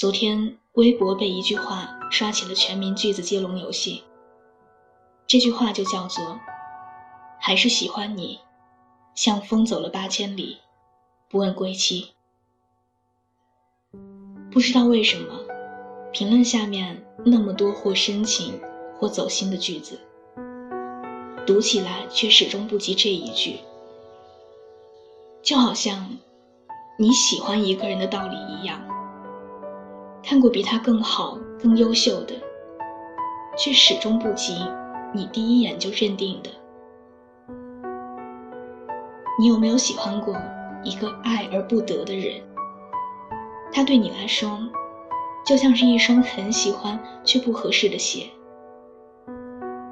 昨天微博被一句话刷起了全民句子接龙游戏。这句话就叫做“还是喜欢你，像风走了八千里，不问归期”。不知道为什么，评论下面那么多或深情或走心的句子，读起来却始终不及这一句。就好像你喜欢一个人的道理一样，看过比他更好、更优秀的，却始终不及你第一眼就认定的。你有没有喜欢过一个爱而不得的人？他对你来说，就像是一双很喜欢却不合适的鞋。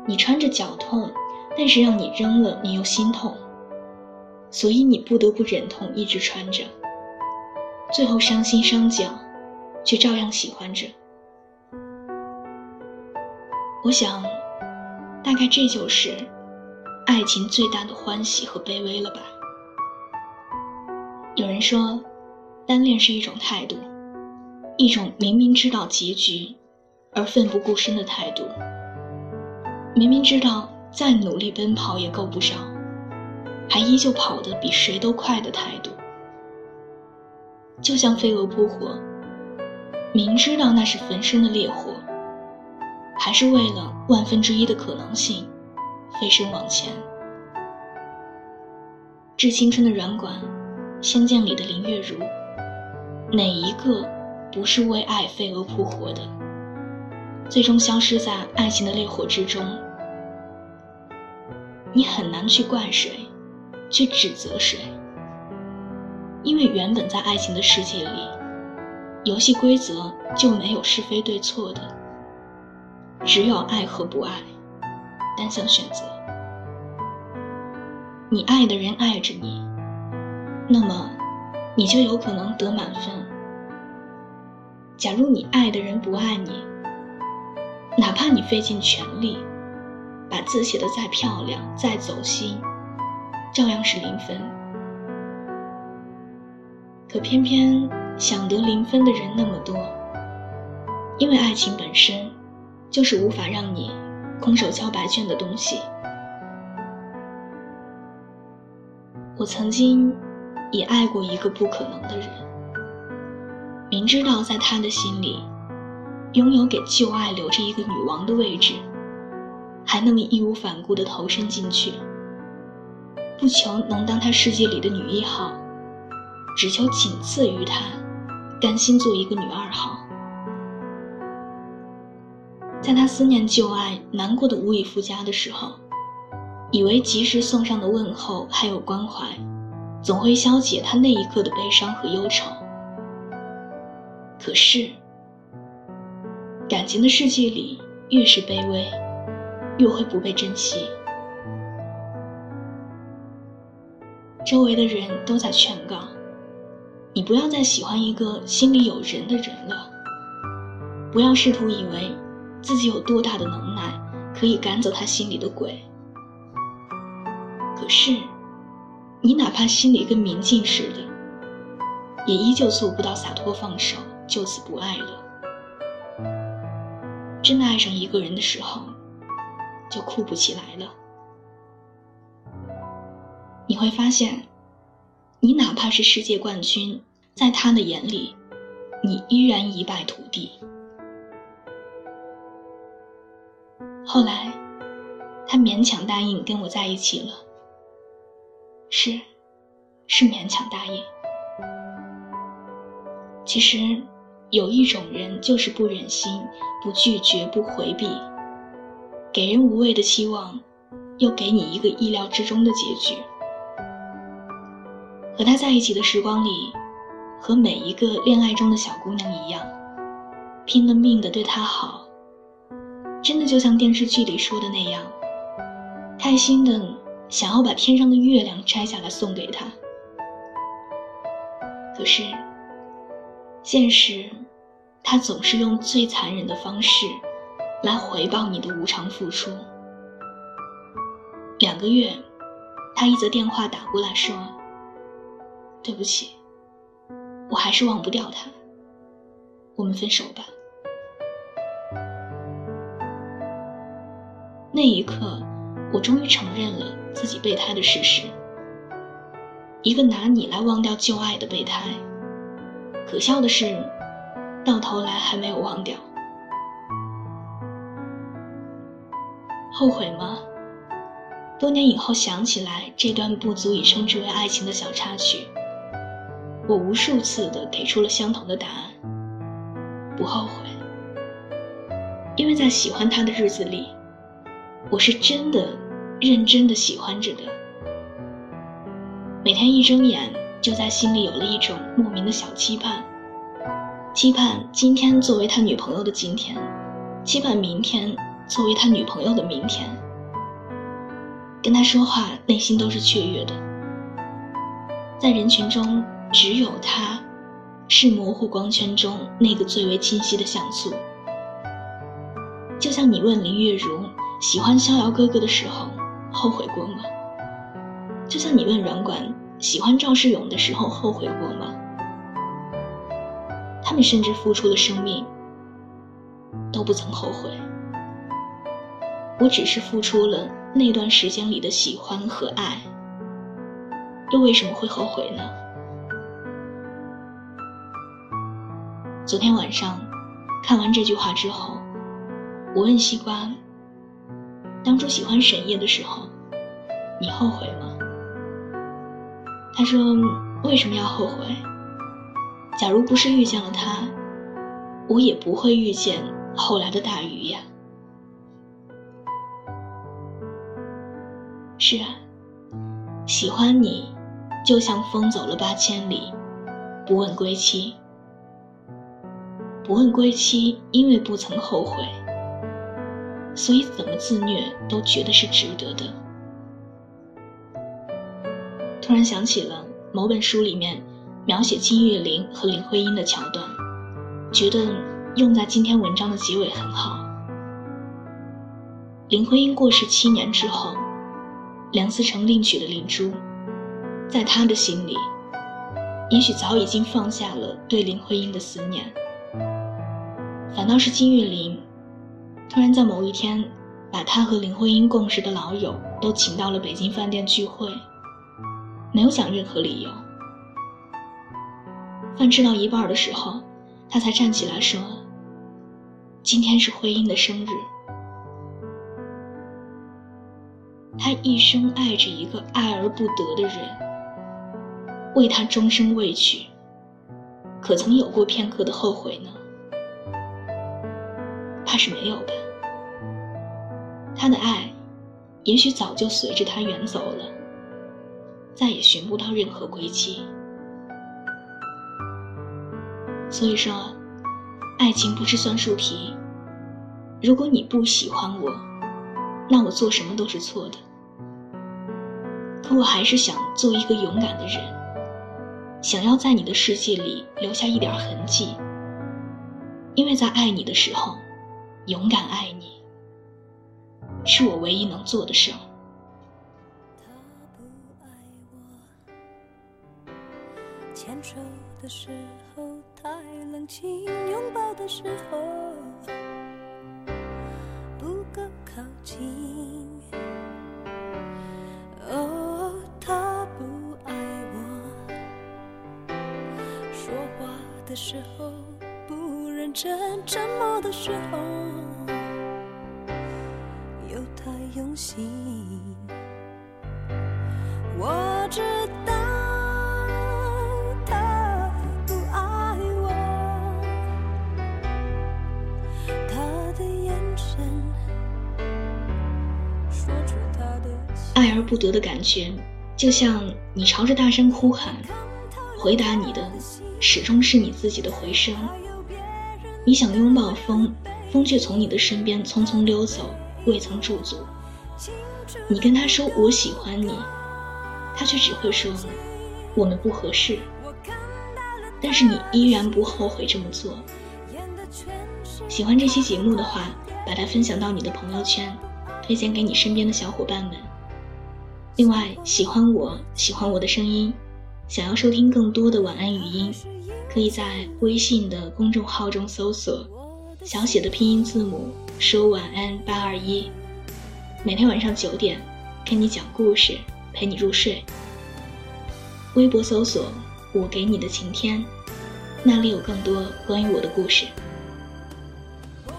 你穿着脚痛，但是让你扔了你又心痛，所以你不得不忍痛一直穿着。最后伤心伤脚，却照样喜欢着。我想，大概这就是爱情最大的欢喜和卑微了吧。有人说。单恋是一种态度，一种明明知道结局而奋不顾身的态度。明明知道再努力奔跑也够不上，还依旧跑得比谁都快的态度。就像飞蛾扑火，明知道那是焚身的烈火，还是为了万分之一的可能性，飞身往前。致青春的软管，仙剑里的林月如。哪一个不是为爱飞蛾扑火的，最终消失在爱情的烈火之中？你很难去怪谁，去指责谁，因为原本在爱情的世界里，游戏规则就没有是非对错的，只有爱和不爱，单向选择。你爱的人爱着你，那么。你就有可能得满分。假如你爱的人不爱你，哪怕你费尽全力，把字写得再漂亮、再走心，照样是零分。可偏偏想得零分的人那么多，因为爱情本身就是无法让你空手交白卷的东西。我曾经。也爱过一个不可能的人，明知道在他的心里，拥有给旧爱留着一个女王的位置，还那么义无反顾地投身进去，不求能当他世界里的女一号，只求仅次于他，甘心做一个女二号。在他思念旧爱、难过的无以复加的时候，以为及时送上的问候还有关怀。总会消解他那一刻的悲伤和忧愁。可是，感情的世界里，越是卑微，越会不被珍惜。周围的人都在劝告你，不要再喜欢一个心里有人的人了，不要试图以为自己有多大的能耐可以赶走他心里的鬼。可是。你哪怕心里跟明镜似的，也依旧做不到洒脱放手，就此不爱了。真的爱上一个人的时候，就哭不起来了。你会发现，你哪怕是世界冠军，在他的眼里，你依然一败涂地。后来，他勉强答应跟我在一起了。是，是勉强答应。其实，有一种人就是不忍心、不拒绝、不回避，给人无谓的期望，又给你一个意料之中的结局。和他在一起的时光里，和每一个恋爱中的小姑娘一样，拼了命的对他好，真的就像电视剧里说的那样，开心的。想要把天上的月亮摘下来送给他，可是现实，他总是用最残忍的方式来回报你的无偿付出。两个月，他一则电话打过来说：“对不起，我还是忘不掉他。我们分手吧。那一刻，我终于承认了自己备胎的事实。一个拿你来忘掉旧爱的备胎。可笑的是，到头来还没有忘掉。后悔吗？多年以后想起来，这段不足以称之为爱情的小插曲，我无数次的给出了相同的答案：不后悔。因为在喜欢他的日子里，我是真的、认真的喜欢着的。每天一睁眼，就在心里有了一种莫名的小期盼，期盼今天作为他女朋友的今天，期盼明天作为他女朋友的明天。跟他说话，内心都是雀跃的。在人群中，只有他，是模糊光圈中那个最为清晰的像素。就像你问林月如喜欢逍遥哥哥的时候，后悔过吗？就像你问软管喜欢赵世勇的时候，后悔过吗？他们甚至付出了生命，都不曾后悔。我只是付出了。那段时间里的喜欢和爱，又为什么会后悔呢？昨天晚上看完这句话之后，我问西瓜：“当初喜欢沈烨的时候，你后悔吗？”他说：“为什么要后悔？假如不是遇见了他，我也不会遇见后来的大鱼呀。”是啊，喜欢你，就像风走了八千里，不问归期。不问归期，因为不曾后悔，所以怎么自虐都觉得是值得的。突然想起了某本书里面描写金岳霖和林徽因的桥段，觉得用在今天文章的结尾很好。林徽因过世七年之后。梁思成另娶了林珠，在他的心里，也许早已经放下了对林徽因的思念，反倒是金岳霖，突然在某一天，把他和林徽因共事的老友都请到了北京饭店聚会，没有讲任何理由。饭吃到一半的时候，他才站起来说：“今天是徽因的生日。”他一生爱着一个爱而不得的人，为他终生未娶，可曾有过片刻的后悔呢？怕是没有吧。他的爱，也许早就随着他远走了，再也寻不到任何归期。所以说，爱情不是算术题。如果你不喜欢我，那我做什么都是错的。可我还是想做一个勇敢的人，想要在你的世界里留下一点痕迹，因为在爱你的时候，勇敢爱你，是我唯一能做的事儿。牵手的时候太冷清，拥抱的时候不够靠近。哦，他不爱我，说话的时候认真，沉默的时候又太用心。我知道他不爱我，他的眼神说出他的爱而不得的感觉，就像你朝着大声呼喊，回答你的。始终是你自己的回声。你想拥抱风，风却从你的身边匆匆溜走，未曾驻足。你跟他说我喜欢你，他却只会说我们不合适。但是你依然不后悔这么做。喜欢这期节目的话，把它分享到你的朋友圈，推荐给你身边的小伙伴们。另外，喜欢我喜欢我的声音。想要收听更多的晚安语音，可以在微信的公众号中搜索小写的拼音字母说晚安八二一，每天晚上九点给你讲故事，陪你入睡。微博搜索我给你的晴天，那里有更多关于我的故事。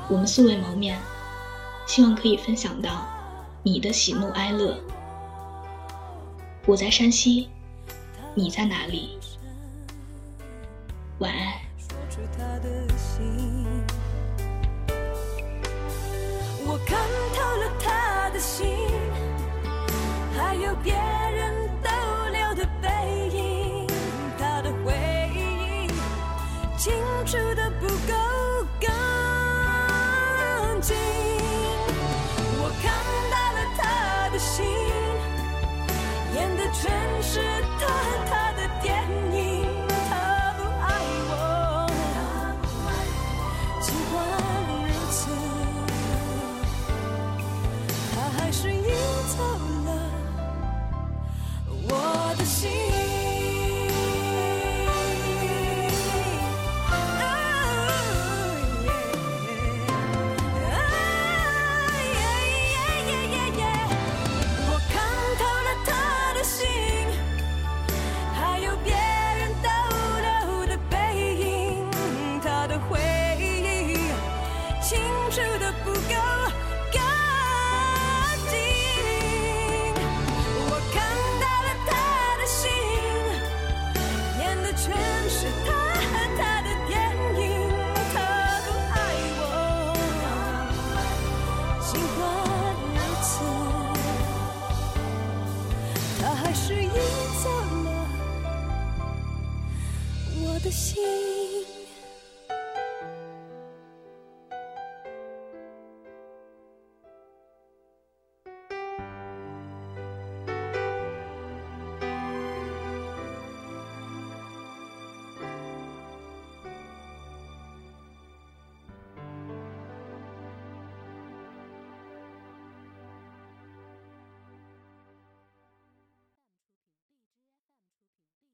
我们素未谋面，希望可以分享到你的喜怒哀乐。我在山西，你在哪里？晚安。我看透了他的心，还有别人逗留的背影，他的回忆清楚的不够干净。我看到了他。的心。演的全是